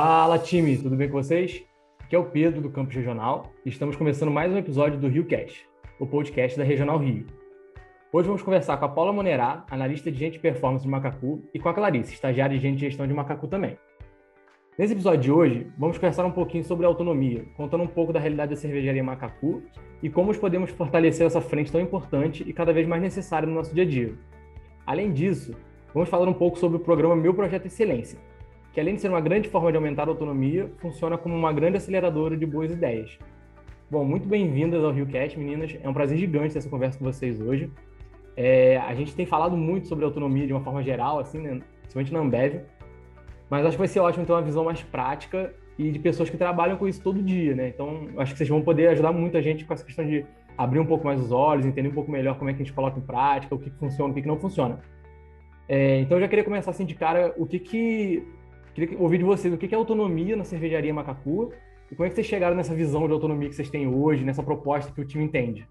Fala time, tudo bem com vocês? Aqui é o Pedro do Campus Regional e estamos começando mais um episódio do Rio Cast, o podcast da Regional Rio. Hoje vamos conversar com a Paula Monerá, analista de gente performance de Macacu, e com a Clarice, estagiária de gente gestão de Macacu também. Nesse episódio de hoje, vamos conversar um pouquinho sobre autonomia, contando um pouco da realidade da cervejaria Macacu e como podemos fortalecer essa frente tão importante e cada vez mais necessária no nosso dia a dia. Além disso, vamos falar um pouco sobre o programa Meu Projeto Excelência, que além de ser uma grande forma de aumentar a autonomia, funciona como uma grande aceleradora de boas ideias. Bom, muito bem-vindas ao RioCast, meninas. É um prazer gigante ter essa conversa com vocês hoje. É, a gente tem falado muito sobre autonomia de uma forma geral, assim, né? principalmente na Ambev, mas acho que vai ser ótimo ter uma visão mais prática e de pessoas que trabalham com isso todo dia, né? Então, acho que vocês vão poder ajudar muita gente com essa questão de abrir um pouco mais os olhos, entender um pouco melhor como é que a gente coloca em prática, o que funciona, o que não funciona. É, então, eu já queria começar assim de cara, o que que Queria ouvir de vocês o que é autonomia na cervejaria Macacu e como é que vocês chegaram nessa visão de autonomia que vocês têm hoje, nessa proposta que o time entende.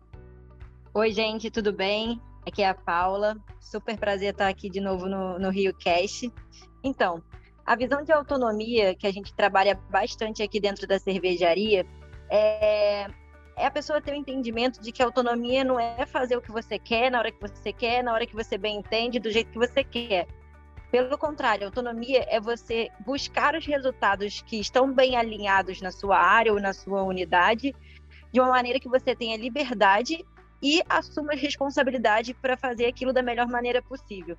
Oi, gente, tudo bem? Aqui é a Paula. Super prazer estar aqui de novo no, no Rio Cast. Então, a visão de autonomia que a gente trabalha bastante aqui dentro da cervejaria é, é a pessoa ter o um entendimento de que autonomia não é fazer o que você quer, na hora que você quer, na hora que você bem entende, do jeito que você quer. Pelo contrário, autonomia é você buscar os resultados que estão bem alinhados na sua área ou na sua unidade, de uma maneira que você tenha liberdade e assuma responsabilidade para fazer aquilo da melhor maneira possível.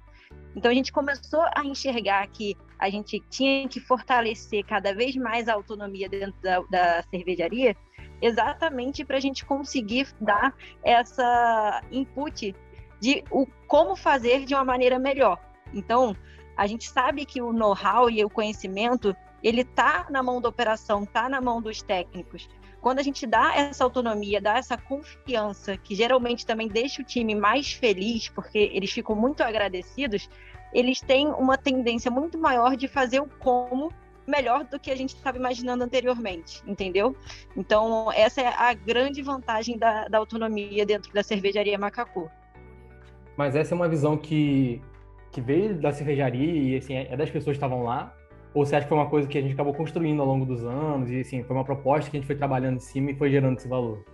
Então a gente começou a enxergar que a gente tinha que fortalecer cada vez mais a autonomia dentro da, da cervejaria, exatamente para a gente conseguir dar essa input de o como fazer de uma maneira melhor. Então, a gente sabe que o know-how e o conhecimento ele está na mão da operação, está na mão dos técnicos. Quando a gente dá essa autonomia, dá essa confiança, que geralmente também deixa o time mais feliz, porque eles ficam muito agradecidos, eles têm uma tendência muito maior de fazer o como melhor do que a gente estava imaginando anteriormente, entendeu? Então, essa é a grande vantagem da, da autonomia dentro da cervejaria Macacu. Mas essa é uma visão que que veio da cervejaria e assim, é das pessoas que estavam lá? Ou você acha que foi uma coisa que a gente acabou construindo ao longo dos anos e assim, foi uma proposta que a gente foi trabalhando em cima e foi gerando esse valor?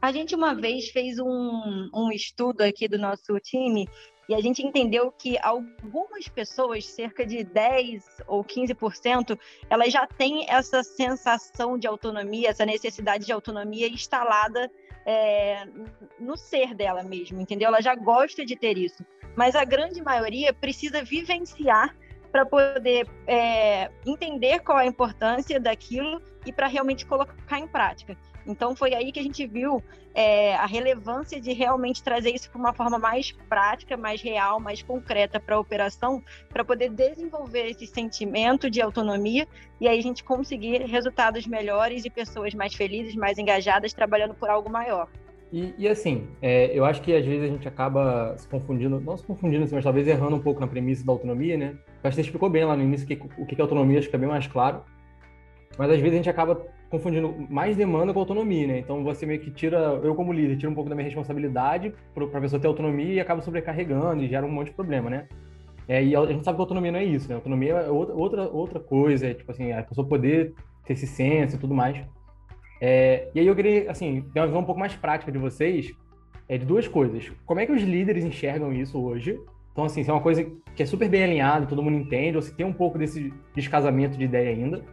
A gente uma vez fez um, um estudo aqui do nosso time e a gente entendeu que algumas pessoas, cerca de 10 ou 15%, elas já têm essa sensação de autonomia, essa necessidade de autonomia instalada é, no ser dela mesmo, entendeu? Ela já gosta de ter isso mas a grande maioria precisa vivenciar para poder é, entender qual é a importância daquilo e para realmente colocar em prática. Então foi aí que a gente viu é, a relevância de realmente trazer isso para uma forma mais prática, mais real, mais concreta para a operação, para poder desenvolver esse sentimento de autonomia e aí a gente conseguir resultados melhores e pessoas mais felizes, mais engajadas, trabalhando por algo maior. E, e assim, é, eu acho que às vezes a gente acaba se confundindo, não se confundindo, assim, mas talvez errando um pouco na premissa da autonomia, né? Acho que você explicou bem lá no início que, o que é autonomia, acho que é bem mais claro. Mas às vezes a gente acaba confundindo mais demanda com autonomia, né? Então você meio que tira, eu como líder, tira um pouco da minha responsabilidade para a pessoa ter autonomia e acaba sobrecarregando e gera um monte de problema, né? É, e a gente sabe que autonomia não é isso, né? Autonomia é outra, outra, outra coisa, é, tipo assim, a pessoa poder ter esse senso e tudo mais. É, e aí eu queria, assim, ter uma visão um pouco mais prática de vocês, é, de duas coisas. Como é que os líderes enxergam isso hoje? Então, assim, se é uma coisa que é super bem alinhada, todo mundo entende, ou se tem um pouco desse descasamento de ideia ainda.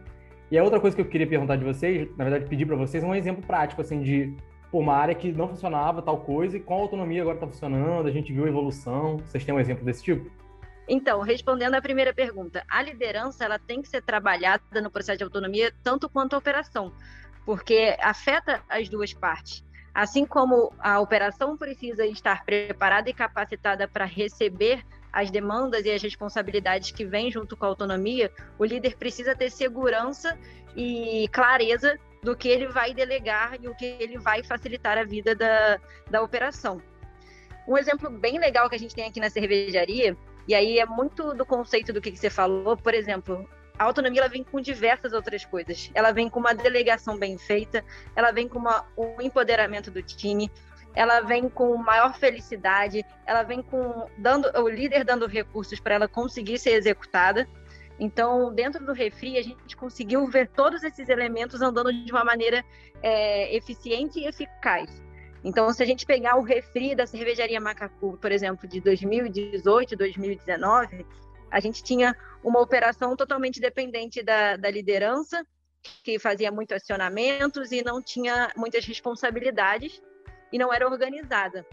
E a outra coisa que eu queria perguntar de vocês, na verdade, pedir para vocês, é um exemplo prático, assim, de pô, uma área que não funcionava tal coisa e com a autonomia agora está funcionando, a gente viu a evolução. Vocês têm um exemplo desse tipo? Então, respondendo à primeira pergunta, a liderança ela tem que ser trabalhada no processo de autonomia tanto quanto a operação porque afeta as duas partes. Assim como a operação precisa estar preparada e capacitada para receber as demandas e as responsabilidades que vêm junto com a autonomia, o líder precisa ter segurança e clareza do que ele vai delegar e o que ele vai facilitar a vida da, da operação. Um exemplo bem legal que a gente tem aqui na cervejaria, e aí é muito do conceito do que, você falou, por exemplo, a autonomia ela vem com diversas outras coisas. Ela vem com uma delegação bem feita, ela vem com uma, um empoderamento do time, ela vem com maior felicidade, ela vem com dando o líder dando recursos para ela conseguir ser executada. Então, dentro do refri, a gente conseguiu ver todos esses elementos andando de uma maneira é, eficiente e eficaz. Então, se a gente pegar o refri da cervejaria Macacu, por exemplo, de 2018, 2019, a gente tinha uma operação totalmente dependente da, da liderança, que fazia muitos acionamentos e não tinha muitas responsabilidades e não era organizada.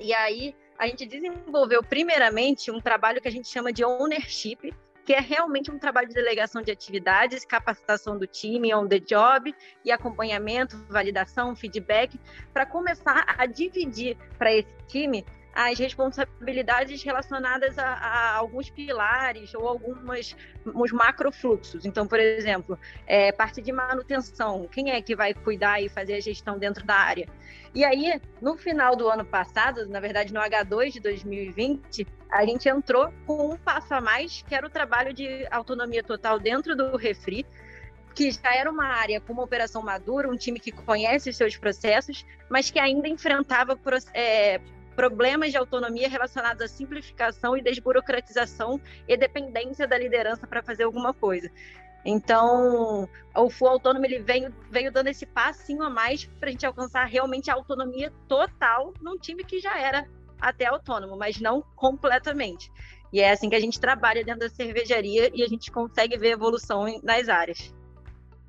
E aí a gente desenvolveu primeiramente um trabalho que a gente chama de ownership, que é realmente um trabalho de delegação de atividades, capacitação do time on the job e acompanhamento, validação, feedback, para começar a dividir para esse time as responsabilidades relacionadas a, a, alguns pilares ou algumas os macrofluxos. Então, por exemplo, é, parte de manutenção, quem é que vai cuidar e fazer a gestão dentro da área? E aí, no final do ano passado, na verdade no H2 de 2020, a gente entrou com um passo a mais, que era o trabalho de autonomia total dentro do Refri, que já era uma área com uma operação madura, um time que conhece os seus processos, mas que ainda enfrentava é, problemas de autonomia relacionados à simplificação e desburocratização e dependência da liderança para fazer alguma coisa. Então, o Full Autônomo ele veio, veio dando esse passinho a mais para a gente alcançar realmente a autonomia total num time que já era até autônomo, mas não completamente. E é assim que a gente trabalha dentro da cervejaria e a gente consegue ver evolução nas áreas.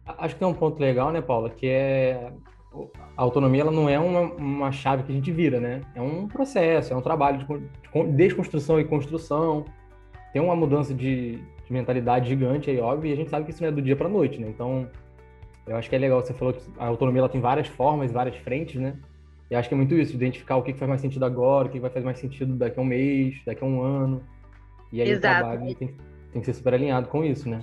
Acho que tem um ponto legal, né, Paula, que é a autonomia ela não é uma, uma chave que a gente vira, né? É um processo, é um trabalho de desconstrução e construção. Tem uma mudança de, de mentalidade gigante aí, óbvio, e a gente sabe que isso não é do dia para noite, né? Então, eu acho que é legal, você falou que a autonomia ela tem várias formas, várias frentes, né? E acho que é muito isso, identificar o que faz mais sentido agora, o que vai fazer mais sentido daqui a um mês, daqui a um ano. E aí Exato. o trabalho tem, tem que ser super alinhado com isso, né?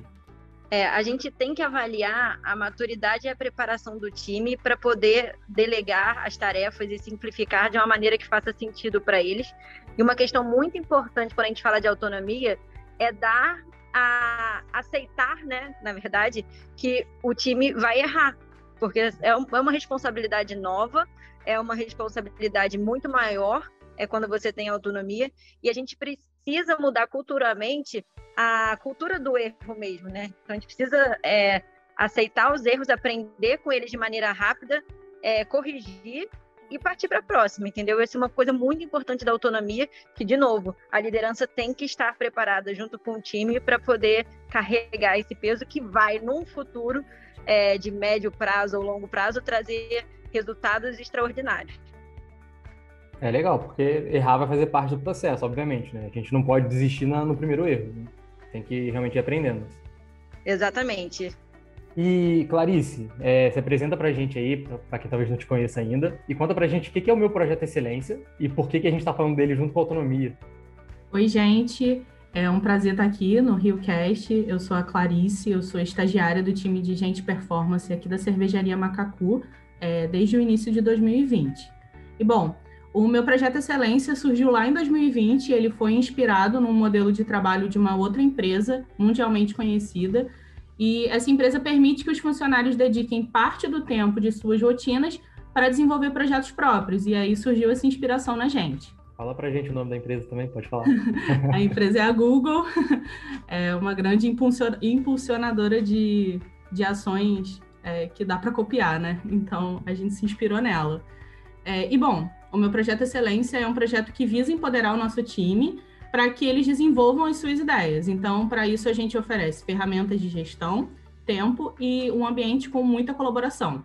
É, a gente tem que avaliar a maturidade e a preparação do time para poder delegar as tarefas e simplificar de uma maneira que faça sentido para eles. E uma questão muito importante quando a gente fala de autonomia é dar a aceitar, né, na verdade, que o time vai errar, porque é, é uma responsabilidade nova, é uma responsabilidade muito maior é quando você tem autonomia e a gente precisa mudar culturalmente a cultura do erro mesmo, né? Então a gente precisa é, aceitar os erros, aprender com eles de maneira rápida, é, corrigir e partir para a próxima, entendeu? Essa é uma coisa muito importante da autonomia, que, de novo, a liderança tem que estar preparada junto com o time para poder carregar esse peso que vai, num futuro é, de médio prazo ou longo prazo, trazer resultados extraordinários. É legal, porque errar vai fazer parte do processo, obviamente, né? A gente não pode desistir no primeiro erro. Né? Tem que realmente ir aprendendo. Exatamente. E Clarice, é, se apresenta pra gente aí, para quem talvez não te conheça ainda, e conta pra gente o que é o meu projeto Excelência e por que, que a gente está falando dele junto com a autonomia. Oi, gente. É um prazer estar aqui no RioCast. Eu sou a Clarice, eu sou estagiária do time de Gente Performance aqui da Cervejaria Macacu é, desde o início de 2020. E, bom, o meu projeto Excelência surgiu lá em 2020, ele foi inspirado num modelo de trabalho de uma outra empresa mundialmente conhecida, e essa empresa permite que os funcionários dediquem parte do tempo de suas rotinas para desenvolver projetos próprios, e aí surgiu essa inspiração na gente. Fala pra gente o nome da empresa também, pode falar. a empresa é a Google, é uma grande impulsionadora de, de ações é, que dá para copiar, né? Então a gente se inspirou nela. É, e bom, o meu projeto Excelência é um projeto que visa empoderar o nosso time para que eles desenvolvam as suas ideias. Então, para isso, a gente oferece ferramentas de gestão, tempo e um ambiente com muita colaboração.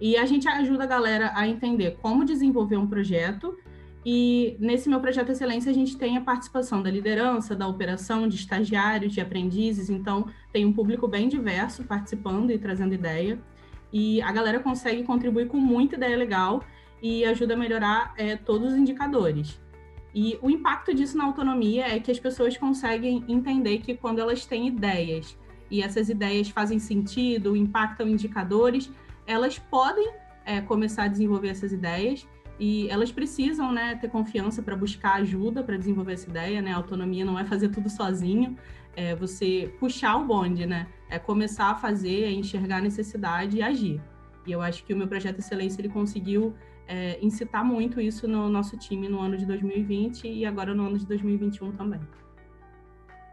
E a gente ajuda a galera a entender como desenvolver um projeto. E nesse meu projeto Excelência, a gente tem a participação da liderança, da operação, de estagiários, de aprendizes. Então, tem um público bem diverso participando e trazendo ideia. E a galera consegue contribuir com muita ideia legal e ajuda a melhorar é, todos os indicadores. E o impacto disso na autonomia é que as pessoas conseguem entender que quando elas têm ideias e essas ideias fazem sentido, impactam indicadores, elas podem é, começar a desenvolver essas ideias e elas precisam né, ter confiança para buscar ajuda para desenvolver essa ideia. Né? A autonomia não é fazer tudo sozinho, é você puxar o bonde, né? é começar a fazer, é enxergar a necessidade e agir. E eu acho que o meu projeto Excelência ele conseguiu é, incitar muito isso no nosso time no ano de 2020 e agora no ano de 2021 também.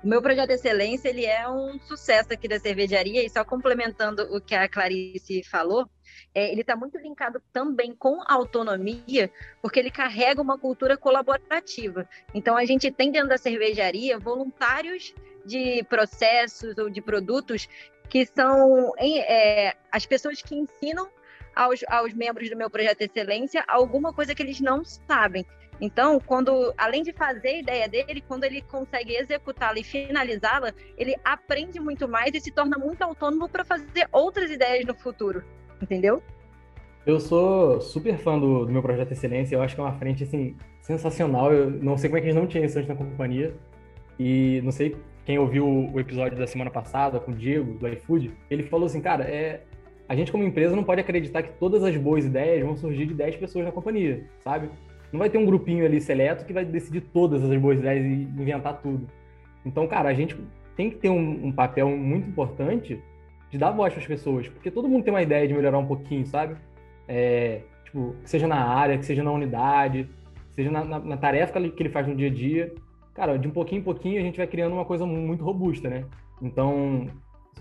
O meu projeto de excelência ele é um sucesso aqui da cervejaria e só complementando o que a Clarice falou, é, ele está muito linkado também com autonomia, porque ele carrega uma cultura colaborativa. Então a gente tem dentro da cervejaria voluntários de processos ou de produtos que são é, as pessoas que ensinam aos, aos membros do meu projeto excelência alguma coisa que eles não sabem. Então, quando além de fazer a ideia dele, quando ele consegue executá-la e finalizá-la, ele aprende muito mais e se torna muito autônomo para fazer outras ideias no futuro, entendeu? Eu sou super fã do, do meu projeto Excelência, eu acho que é uma frente assim sensacional. Eu não sei como é que eles não tinham isso antes na companhia. E não sei quem ouviu o episódio da semana passada com o Diego, do iFood, ele falou assim, cara, é, a gente como empresa não pode acreditar que todas as boas ideias vão surgir de 10 pessoas na companhia, sabe? Não vai ter um grupinho ali seleto que vai decidir todas as boas ideias e inventar tudo. Então, cara, a gente tem que ter um, um papel muito importante de dar voz para as pessoas, porque todo mundo tem uma ideia de melhorar um pouquinho, sabe? É, tipo, que seja na área, que seja na unidade, seja na, na, na tarefa que ele faz no dia a dia cara, de um pouquinho em pouquinho a gente vai criando uma coisa muito robusta, né? Então,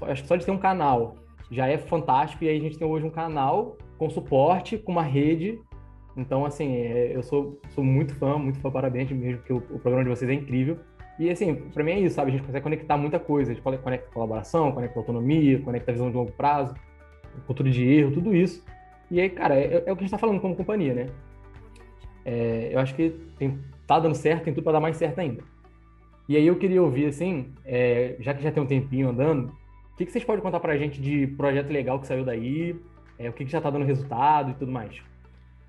acho que só de ter um canal já é fantástico, e aí a gente tem hoje um canal com suporte, com uma rede. Então, assim, é, eu sou, sou muito fã, muito fã, parabéns mesmo, porque o, o programa de vocês é incrível. E, assim, para mim é isso, sabe? A gente consegue conectar muita coisa. A gente conecta colaboração, conecta autonomia, conecta visão de longo prazo, cultura de erro, tudo isso. E aí, cara, é, é o que a gente tá falando como companhia, né? É, eu acho que tem tá dando certo, tem tudo para dar mais certo ainda. E aí eu queria ouvir, assim, é, já que já tem um tempinho andando, que, que vocês podem contar para a gente de projeto legal que saiu daí, é, o que, que já está dando resultado e tudo mais?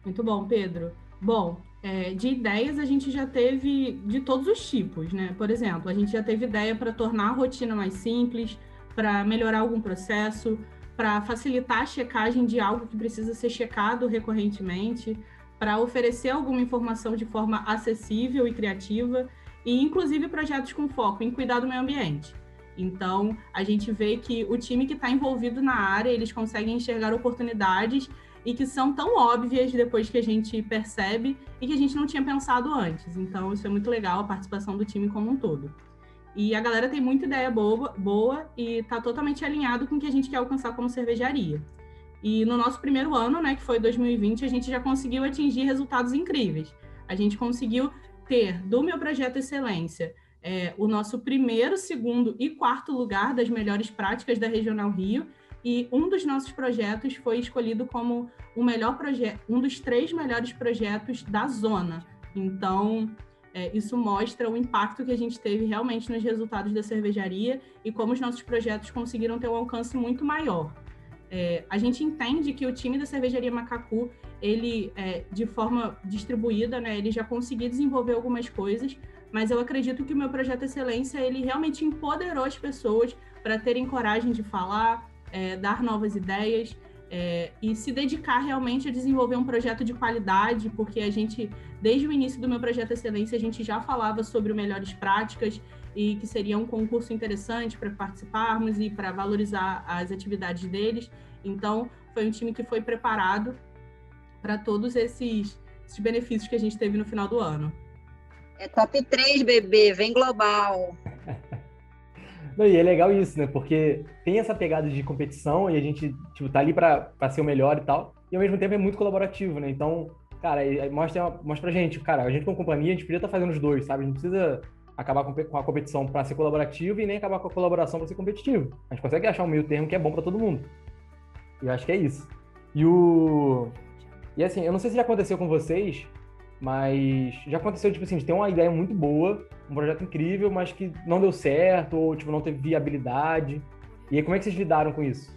Muito bom, Pedro. Bom, é, de ideias a gente já teve de todos os tipos, né? Por exemplo, a gente já teve ideia para tornar a rotina mais simples, para melhorar algum processo, para facilitar a checagem de algo que precisa ser checado recorrentemente, para oferecer alguma informação de forma acessível e criativa, e inclusive projetos com foco em cuidar do meio ambiente. Então, a gente vê que o time que está envolvido na área, eles conseguem enxergar oportunidades e que são tão óbvias depois que a gente percebe e que a gente não tinha pensado antes. Então, isso é muito legal, a participação do time como um todo. E a galera tem muita ideia boa, boa e está totalmente alinhado com o que a gente quer alcançar como cervejaria. E no nosso primeiro ano, né, que foi 2020, a gente já conseguiu atingir resultados incríveis. A gente conseguiu ter do meu projeto Excelência é, o nosso primeiro, segundo e quarto lugar das melhores práticas da Regional Rio. E um dos nossos projetos foi escolhido como o melhor projeto, um dos três melhores projetos da zona. Então, é, isso mostra o impacto que a gente teve realmente nos resultados da cervejaria e como os nossos projetos conseguiram ter um alcance muito maior. É, a gente entende que o time da cervejaria Macacu, ele, é, de forma distribuída, né, ele já conseguiu desenvolver algumas coisas, mas eu acredito que o meu projeto Excelência, ele realmente empoderou as pessoas para terem coragem de falar, é, dar novas ideias é, e se dedicar realmente a desenvolver um projeto de qualidade, porque a gente, desde o início do meu projeto Excelência, a gente já falava sobre melhores práticas e que seria um concurso interessante para participarmos e para valorizar as atividades deles. Então, foi um time que foi preparado para todos esses, esses, benefícios que a gente teve no final do ano. É top 3, bebê, vem global. Não, e é legal isso, né? Porque tem essa pegada de competição e a gente tipo, tá ali para ser o melhor e tal. E ao mesmo tempo é muito colaborativo, né? Então, cara, mostra, mostra pra gente, cara, a gente como companhia, a gente podia estar tá fazendo os dois, sabe? A gente precisa acabar com a competição para ser colaborativo e nem acabar com a colaboração para ser competitivo. A gente consegue achar um meio termo que é bom para todo mundo. E eu acho que é isso. E o. E assim, eu não sei se já aconteceu com vocês, mas já aconteceu, tipo assim, de ter uma ideia muito boa, um projeto incrível, mas que não deu certo, ou tipo, não teve viabilidade. E aí, como é que vocês lidaram com isso?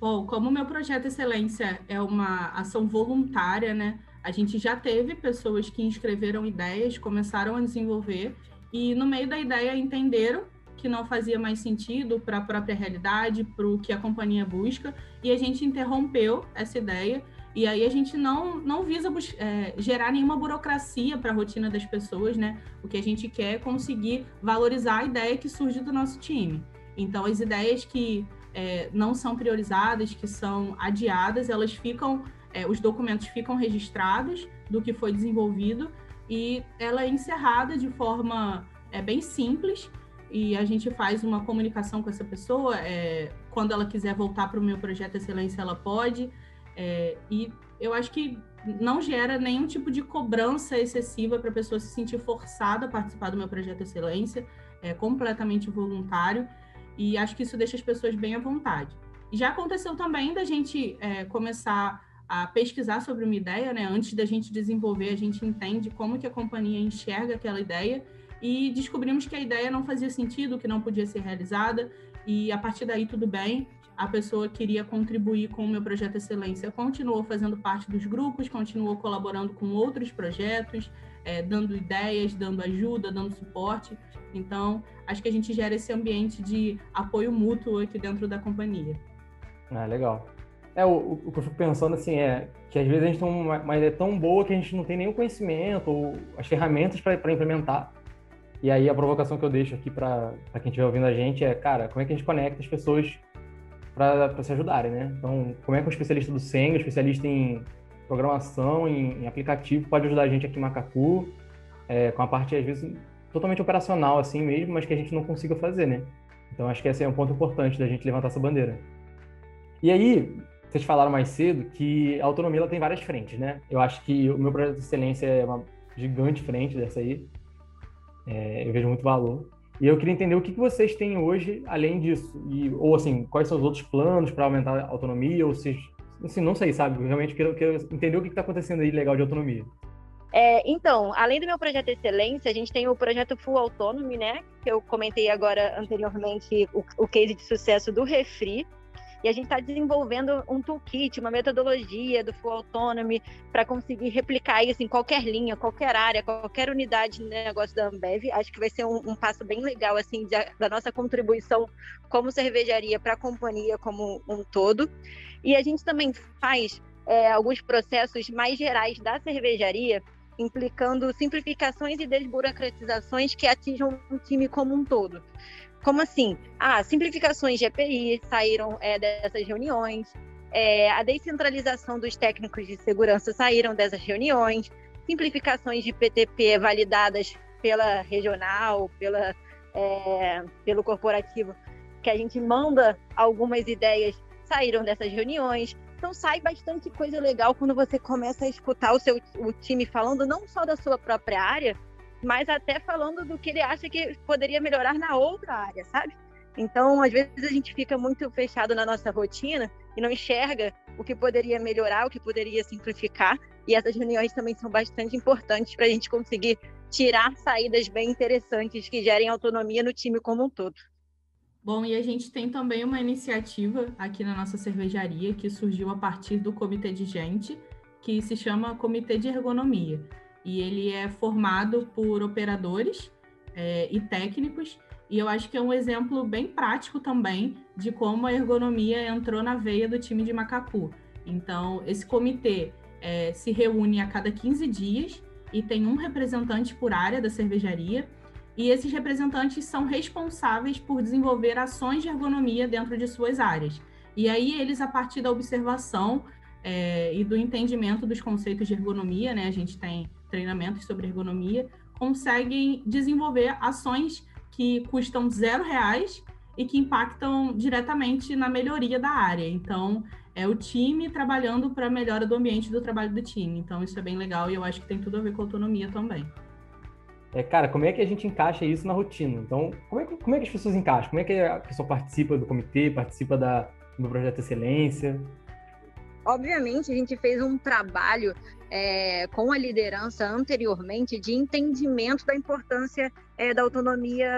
Bom, como o meu projeto Excelência é uma ação voluntária, né? A gente já teve pessoas que inscreveram ideias, começaram a desenvolver, e no meio da ideia entenderam que não fazia mais sentido para a própria realidade, para o que a companhia busca, e a gente interrompeu essa ideia. E aí a gente não, não visa é, gerar nenhuma burocracia para a rotina das pessoas, né? O que a gente quer é conseguir valorizar a ideia que surge do nosso time. Então, as ideias que é, não são priorizadas, que são adiadas, elas ficam, é, os documentos ficam registrados do que foi desenvolvido e ela é encerrada de forma é, bem simples e a gente faz uma comunicação com essa pessoa. É, quando ela quiser voltar para o meu projeto Excelência, ela pode. É, e eu acho que não gera nenhum tipo de cobrança excessiva para a pessoa se sentir forçada a participar do meu projeto Excelência. É completamente voluntário e acho que isso deixa as pessoas bem à vontade. Já aconteceu também da gente é, começar a pesquisar sobre uma ideia, né? Antes da gente desenvolver, a gente entende como que a companhia enxerga aquela ideia e descobrimos que a ideia não fazia sentido, que não podia ser realizada e a partir daí tudo bem. A pessoa queria contribuir com o meu projeto Excelência, continuou fazendo parte dos grupos, continuou colaborando com outros projetos, é, dando ideias, dando ajuda, dando suporte. Então, acho que a gente gera esse ambiente de apoio mútuo aqui dentro da companhia. Ah, legal. É, o, o, que eu fico pensando assim é que às vezes a gente tem uma, uma ideia tão boa que a gente não tem nenhum conhecimento ou as ferramentas para implementar. E aí a provocação que eu deixo aqui para quem estiver ouvindo a gente é, cara, como é que a gente conecta as pessoas para se ajudarem, né? Então, como é que um especialista do Seng, um especialista em programação, em, em, aplicativo, pode ajudar a gente aqui em Macacu, é, com a parte, às vezes, totalmente operacional assim mesmo, mas que a gente não consiga fazer, né? Então, acho que esse é um ponto importante da gente levantar essa bandeira. E aí, vocês falaram mais cedo que a autonomia ela tem várias frentes, né? Eu acho que o meu projeto de excelência é uma gigante frente dessa aí. É, eu vejo muito valor. E eu queria entender o que, que vocês têm hoje além disso. E, ou, assim, quais são os outros planos para aumentar a autonomia? Ou se, assim, não sei, sabe? Realmente quero, quero entender o que está acontecendo aí legal de autonomia. É, então, além do meu projeto Excelência, a gente tem o projeto Full Autonomy, né? Que eu comentei agora anteriormente, o, o case de sucesso do Refri, e a gente está desenvolvendo um toolkit, uma metodologia do Full Autonomy para conseguir replicar isso em qualquer linha, qualquer área, qualquer unidade de negócio da Ambev. Acho que vai ser um, um passo bem legal assim de, da nossa contribuição como cervejaria para a companhia como um todo. E a gente também faz é, alguns processos mais gerais da cervejaria implicando simplificações e desburocratizações que atinjam o time como um todo. Como assim? Ah, simplificações de EPI saíram é, dessas reuniões, é, a descentralização dos técnicos de segurança saíram dessas reuniões, simplificações de PTP validadas pela regional, pela, é, pelo corporativo, que a gente manda algumas ideias, saíram dessas reuniões. Então sai bastante coisa legal quando você começa a escutar o seu o time falando não só da sua própria área, mas até falando do que ele acha que poderia melhorar na outra área, sabe? Então, às vezes a gente fica muito fechado na nossa rotina e não enxerga o que poderia melhorar, o que poderia simplificar. E essas reuniões também são bastante importantes para a gente conseguir tirar saídas bem interessantes que gerem autonomia no time como um todo. Bom, e a gente tem também uma iniciativa aqui na nossa cervejaria que surgiu a partir do comitê de gente, que se chama Comitê de Ergonomia e ele é formado por operadores é, e técnicos. E eu acho que é um exemplo bem prático também de como a ergonomia entrou na veia do time de Macacu. Então, esse comitê é, se reúne a cada 15 dias e tem um representante por área da cervejaria. E esses representantes são responsáveis por desenvolver ações de ergonomia dentro de suas áreas. E aí, eles, a partir da observação é, e do entendimento dos conceitos de ergonomia, né, a gente tem treinamentos sobre ergonomia, conseguem desenvolver ações que custam zero reais e que impactam diretamente na melhoria da área. Então, é o time trabalhando para a melhora do ambiente do trabalho do time. Então, isso é bem legal e eu acho que tem tudo a ver com autonomia também. É, cara, como é que a gente encaixa isso na rotina? Então, como é que, como é que as pessoas encaixam? Como é que a pessoa participa do comitê, participa da, do projeto Excelência? Obviamente, a gente fez um trabalho é, com a liderança anteriormente de entendimento da importância é, da autonomia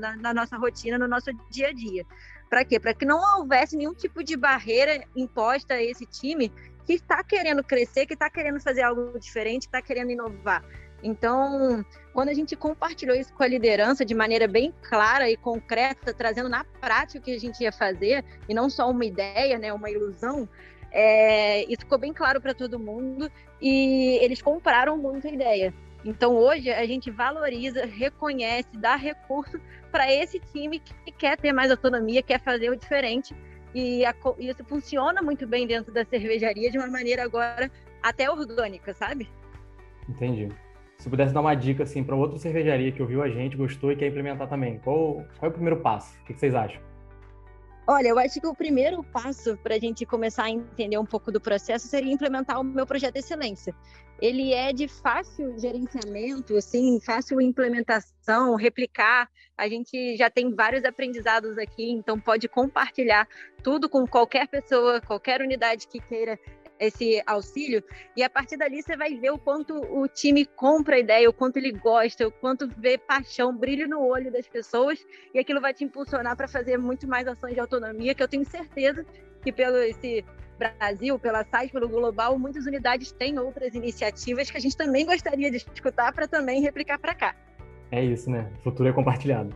na, na, nossa rotina, no nosso dia a dia. Para quê? Para que não houvesse nenhum tipo de barreira imposta a esse time que está querendo crescer, que está querendo fazer algo diferente, está querendo inovar. Então, quando a gente compartilhou isso com a liderança de maneira bem clara e concreta, trazendo na prática o que a gente ia fazer, e não só uma ideia, né, uma ilusão, é, isso ficou bem claro para todo mundo e eles compraram muito a ideia. Então hoje a gente valoriza, reconhece, dá recurso para esse time que quer ter mais autonomia, quer fazer o diferente. E a, isso funciona muito bem dentro da cervejaria de uma maneira agora até orgânica, sabe? Entendi. se pudesse dar uma dica assim para outra cervejaria que ouviu a gente, gostou e quer implementar também, qual, qual é o primeiro passo? O que vocês acham? Olha, eu acho que o primeiro passo para a gente começar a entender um pouco do processo seria implementar o meu projeto de excelência. Ele é de fácil gerenciamento, assim, fácil implementação, replicar. A gente já tem vários aprendizados aqui, então pode compartilhar tudo com qualquer pessoa, qualquer unidade que queira esse auxílio, e a partir dali você vai ver o quanto o time compra a ideia, o quanto ele gosta, o quanto vê paixão, brilho no olho das pessoas, e aquilo vai te impulsionar para fazer muito mais ações de autonomia, que eu tenho certeza que pelo esse Brasil, pela SAIS, pelo Global, muitas unidades têm outras iniciativas que a gente também gostaria de escutar para também replicar para cá. É isso, né? O futuro é compartilhado.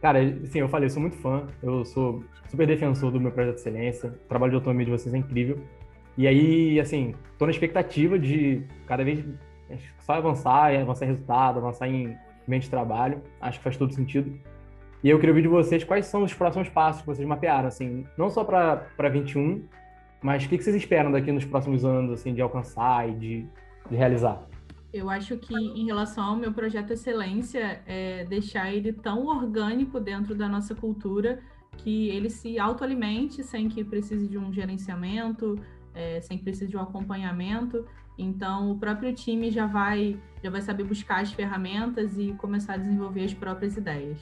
Cara, assim, eu falei, eu sou muito fã, eu sou super defensor do meu projeto de excelência, o trabalho de autonomia de vocês é incrível. E aí, assim, tô na expectativa de cada vez só avançar, avançar em resultado, avançar em ambiente de trabalho, acho que faz todo sentido. E eu queria ouvir de vocês quais são os próximos passos que vocês mapearam, assim, não só para 21, mas o que, que vocês esperam daqui nos próximos anos, assim, de alcançar e de, de realizar? Eu acho que em relação ao meu projeto Excelência, é deixar ele tão orgânico dentro da nossa cultura que ele se autoalimente sem que precise de um gerenciamento, é, sem que precise de um acompanhamento. Então, o próprio time já vai, já vai saber buscar as ferramentas e começar a desenvolver as próprias ideias.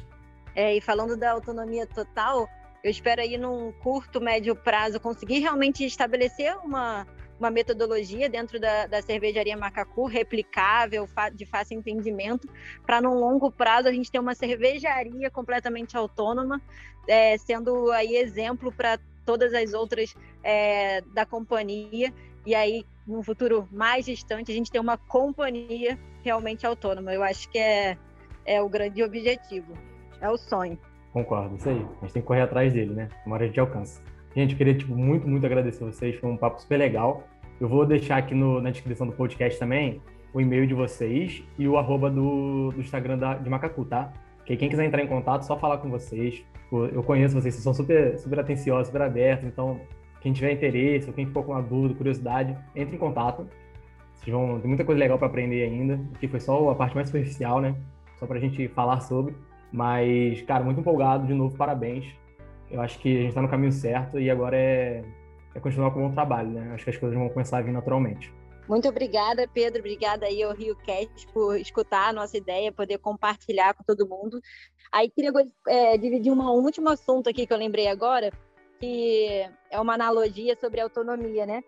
É, e falando da autonomia total, eu espero aí num curto, médio prazo conseguir realmente estabelecer uma, uma metodologia dentro da, da cervejaria Macacu, replicável, de fácil entendimento, para num longo prazo a gente ter uma cervejaria completamente autônoma, é, sendo aí exemplo para todas as outras é, da companhia. E aí, num futuro mais distante, a gente ter uma companhia realmente autônoma. Eu acho que é, é o grande objetivo, é o sonho. Concordo, isso aí. A gente tem que correr atrás dele, né? Uma hora a gente alcança. Gente, eu queria tipo, muito, muito agradecer vocês. Foi um papo super legal. Eu vou deixar aqui no, na descrição do podcast também o e-mail de vocês e o arroba do, do Instagram da, de Macacu, tá? Que quem quiser entrar em contato, só falar com vocês. Eu conheço vocês, vocês são super, super atenciosos, super abertos. Então, quem tiver interesse ou quem ficou com uma dúvida, curiosidade, entre em contato. Vocês vão ter muita coisa legal para aprender ainda. Aqui foi só a parte mais superficial, né? Só para a gente falar sobre. Mas, cara, muito empolgado. De novo, parabéns. Eu acho que a gente está no caminho certo e agora é, é continuar com o bom trabalho, né? Acho que as coisas vão começar a vir naturalmente. Muito obrigada, Pedro. Obrigada aí ao Rio Cast por escutar a nossa ideia, poder compartilhar com todo mundo. Aí queria é, dividir um último assunto aqui que eu lembrei agora, que é uma analogia sobre autonomia, né?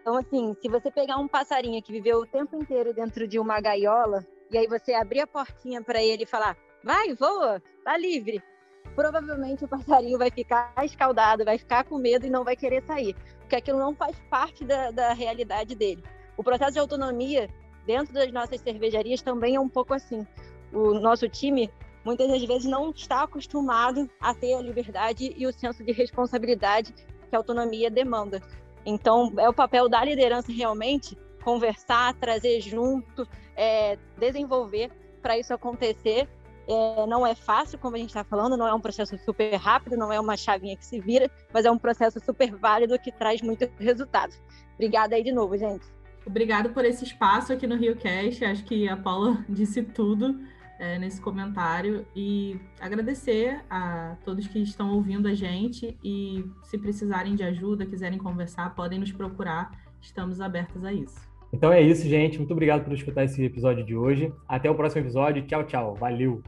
Então, assim, se você pegar um passarinho que viveu o tempo inteiro dentro de uma gaiola, e aí você abrir a portinha para ele e falar, vai, voa, tá livre. Provavelmente o passarinho vai ficar escaldado, vai ficar com medo e não vai querer sair, porque aquilo não faz parte da, da realidade dele. O processo de autonomia dentro das nossas cervejarias também é um pouco assim. O nosso time muitas das vezes não está acostumado a ter a liberdade e o senso de responsabilidade que a autonomia demanda. Então, é o papel da liderança realmente conversar, trazer junto, é, desenvolver para isso acontecer é, não é fácil, como a gente está falando, não é um processo super rápido, não é uma chavinha que se vira, mas é um processo super válido que traz muito resultado. Obrigada aí de novo, gente. Obrigado por esse espaço aqui no RioCast. Acho que a Paula disse tudo é, nesse comentário e agradecer a todos que estão ouvindo a gente e se precisarem de ajuda, quiserem conversar, podem nos procurar. Estamos abertos a isso. Então é isso, gente. Muito obrigado por escutar esse episódio de hoje. Até o próximo episódio. Tchau, tchau. Valeu!